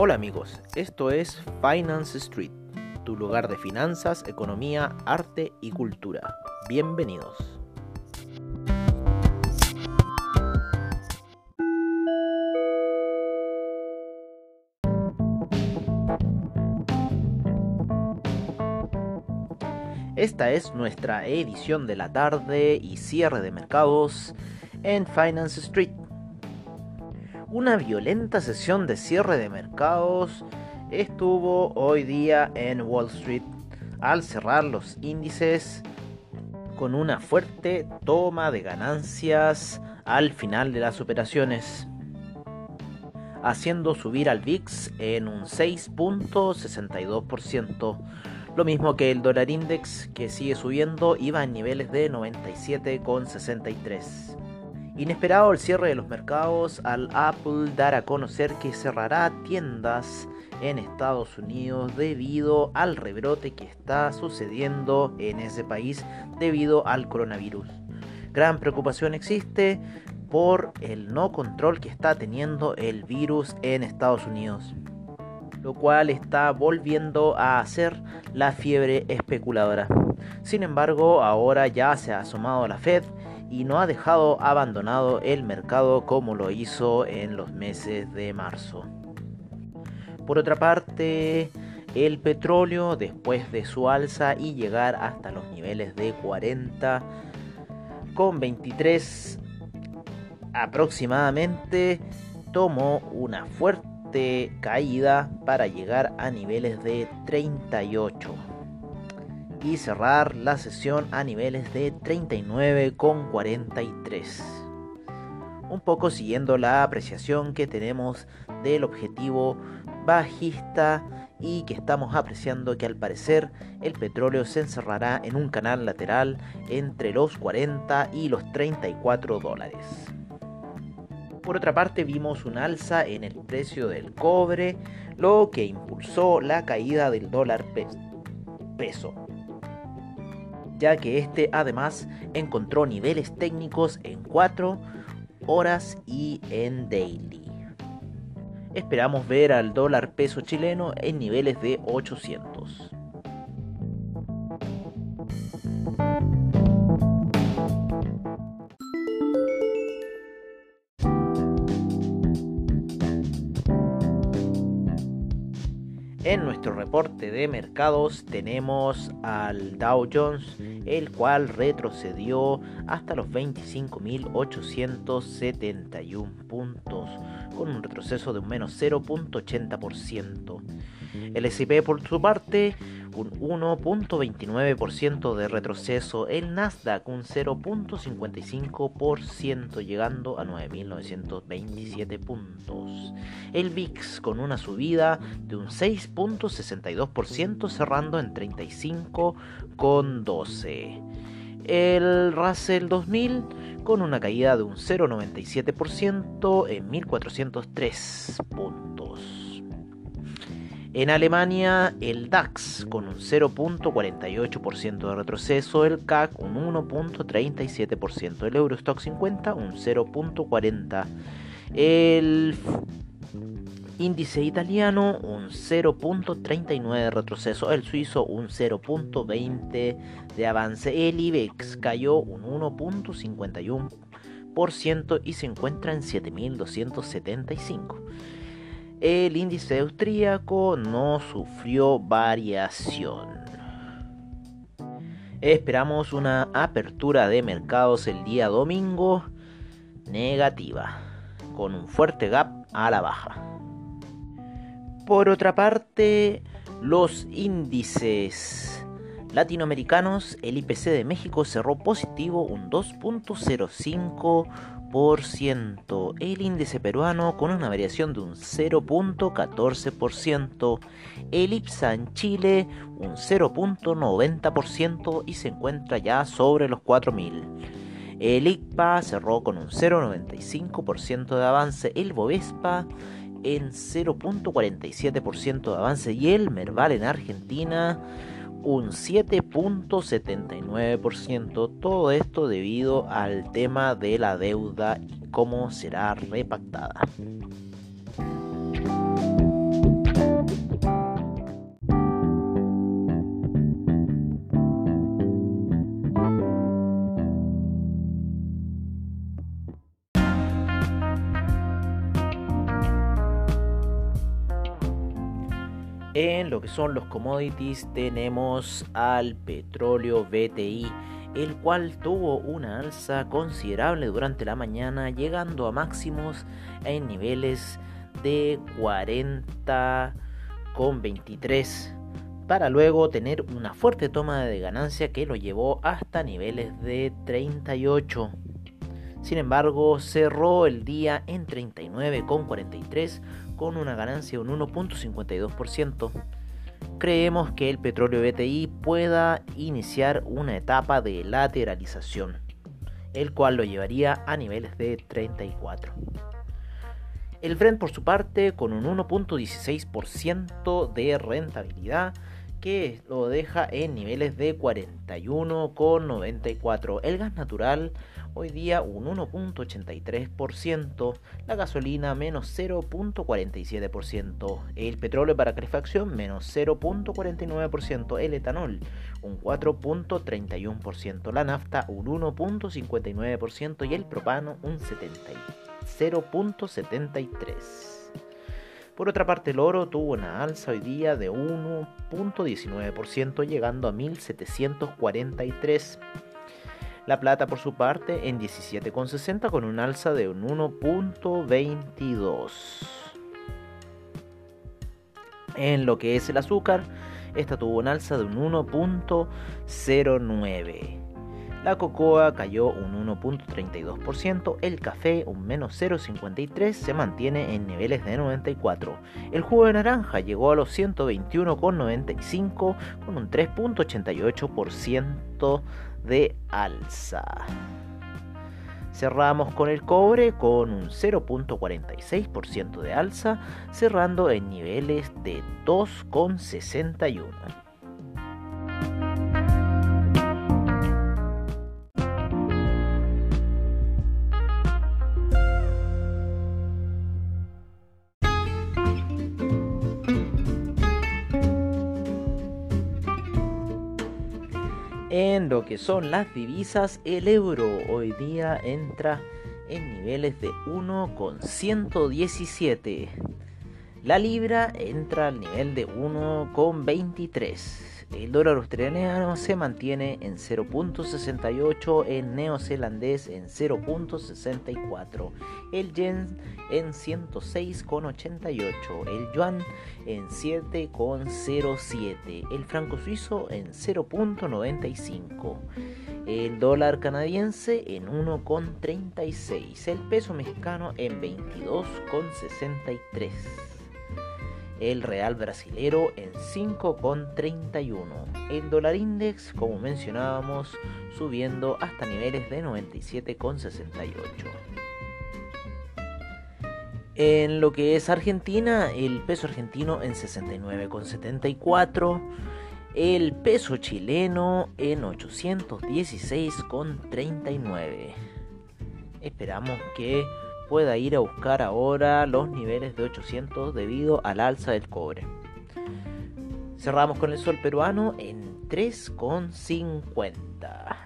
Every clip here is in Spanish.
Hola amigos, esto es Finance Street, tu lugar de finanzas, economía, arte y cultura. Bienvenidos. Esta es nuestra edición de la tarde y cierre de mercados en Finance Street. Una violenta sesión de cierre de mercados estuvo hoy día en Wall Street al cerrar los índices con una fuerte toma de ganancias al final de las operaciones, haciendo subir al VIX en un 6.62%. Lo mismo que el dólar index que sigue subiendo iba en niveles de 97,63. Inesperado el cierre de los mercados al Apple dar a conocer que cerrará tiendas en Estados Unidos debido al rebrote que está sucediendo en ese país debido al coronavirus. Gran preocupación existe por el no control que está teniendo el virus en Estados Unidos lo cual está volviendo a hacer la fiebre especuladora. Sin embargo, ahora ya se ha asomado la Fed y no ha dejado abandonado el mercado como lo hizo en los meses de marzo. Por otra parte, el petróleo, después de su alza y llegar hasta los niveles de 40 con 23 aproximadamente, tomó una fuerte caída para llegar a niveles de 38 y cerrar la sesión a niveles de 39,43. Un poco siguiendo la apreciación que tenemos del objetivo bajista y que estamos apreciando que al parecer el petróleo se encerrará en un canal lateral entre los 40 y los 34 dólares. Por otra parte, vimos un alza en el precio del cobre, lo que impulsó la caída del dólar peso, ya que este además encontró niveles técnicos en 4 horas y en daily. Esperamos ver al dólar peso chileno en niveles de 800. De mercados tenemos al Dow Jones, el cual retrocedió hasta los 25.871 puntos, con un retroceso de un menos 0.80%. El S&P por su parte un 1.29% de retroceso, el Nasdaq un 0.55% llegando a 9.927 puntos, el VIX con una subida de un 6.62% cerrando en 35.12, el Russell 2000 con una caída de un 0.97% en 1.403 puntos. En Alemania, el DAX con un 0.48% de retroceso, el CAC un 1.37%, el Eurostock 50 un 0.40%, el índice italiano un 0.39 de retroceso, el suizo un 0.20 de avance, el IBEX cayó un 1.51% y se encuentra en 7275. El índice austríaco no sufrió variación. Esperamos una apertura de mercados el día domingo negativa, con un fuerte gap a la baja. Por otra parte, los índices latinoamericanos, el IPC de México cerró positivo un 2.05 el índice peruano con una variación de un 0.14%, el IPSA en Chile un 0.90% y se encuentra ya sobre los 4.000. El ICPA cerró con un 0.95% de avance, el Bovespa en 0.47% de avance y el Merval en Argentina un 7.79%. Todo esto debido al tema de la deuda y cómo será repactada. En lo que son los commodities tenemos al petróleo BTI, el cual tuvo una alza considerable durante la mañana, llegando a máximos en niveles de 40,23 para luego tener una fuerte toma de ganancia que lo llevó hasta niveles de 38. Sin embargo, cerró el día en 39,43 con una ganancia de un 1.52%. Creemos que el petróleo BTI pueda iniciar una etapa de lateralización, el cual lo llevaría a niveles de 34. El Brent por su parte con un 1.16% de rentabilidad que lo deja en niveles de 41,94. El gas natural hoy día un 1.83%, la gasolina menos 0.47%, el petróleo para calefacción menos 0.49%, el etanol un 4.31%, la nafta un 1.59% y el propano un 0.73%. Por otra parte, el oro tuvo una alza hoy día de 1.19%, llegando a 1743. La plata, por su parte, en 17,60 con un alza de un 1.22. En lo que es el azúcar, esta tuvo un alza de un 1.09. La cocoa cayó un 1.32%, el café un menos 0.53 se mantiene en niveles de 94. El jugo de naranja llegó a los 121,95 con un 3.88% de alza. Cerramos con el cobre con un 0.46% de alza, cerrando en niveles de 2,61. En lo que son las divisas, el euro hoy día entra en niveles de 1,117. La libra entra al nivel de 1,23. El dólar australiano se mantiene en 0.68, el neozelandés en 0.64, el yen en 106.88, el yuan en 7.07, el franco suizo en 0.95, el dólar canadiense en 1.36, el peso mexicano en 22.63 el real brasilero en 5,31. El dólar index, como mencionábamos, subiendo hasta niveles de 97,68. En lo que es Argentina, el peso argentino en 69,74. El peso chileno en 816,39. Esperamos que pueda ir a buscar ahora los niveles de 800 debido al alza del cobre. Cerramos con el sol peruano en 3,50.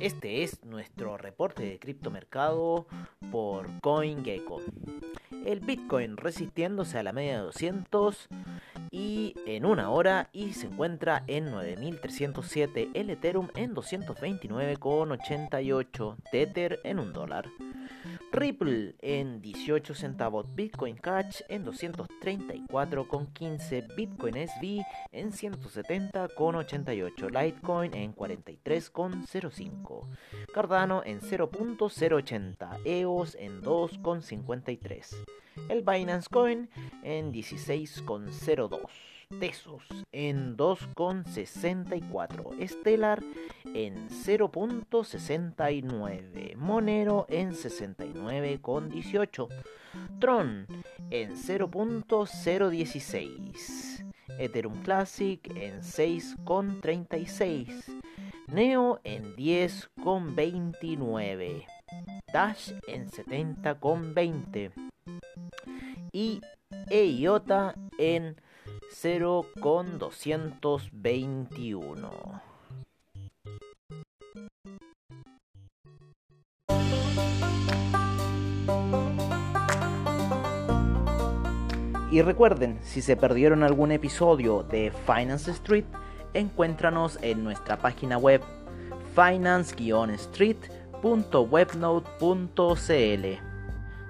Este es nuestro reporte de criptomercado por CoinGecko. El Bitcoin resistiéndose a la media de 200 y en una hora y se encuentra en 9307. El Ethereum en 229,88. Tether en un dólar. Ripple en 18 centavos, Bitcoin Cash en 234,15, Bitcoin SV en 170,88, Litecoin en 43,05, Cardano en 0.080, EOS en 2,53, el Binance Coin en 16,02. Tesos en 2,64, Stellar en 0.69, Monero en 69,18, Tron en 0.016, Ethereum Classic en 6,36, Neo en 10,29, Dash en 70,20 y EIOTA en 0,221. Y recuerden, si se perdieron algún episodio de Finance Street, encuéntranos en nuestra página web finance-street.webnote.cl,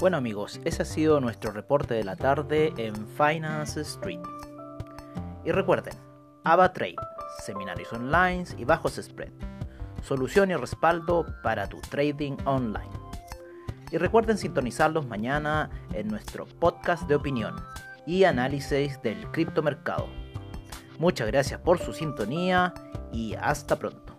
Bueno amigos, ese ha sido nuestro reporte de la tarde en Finance Street. Y recuerden, AvaTrade, seminarios online y bajos spread, solución y respaldo para tu trading online. Y recuerden sintonizarlos mañana en nuestro podcast de opinión y análisis del criptomercado. Muchas gracias por su sintonía y hasta pronto.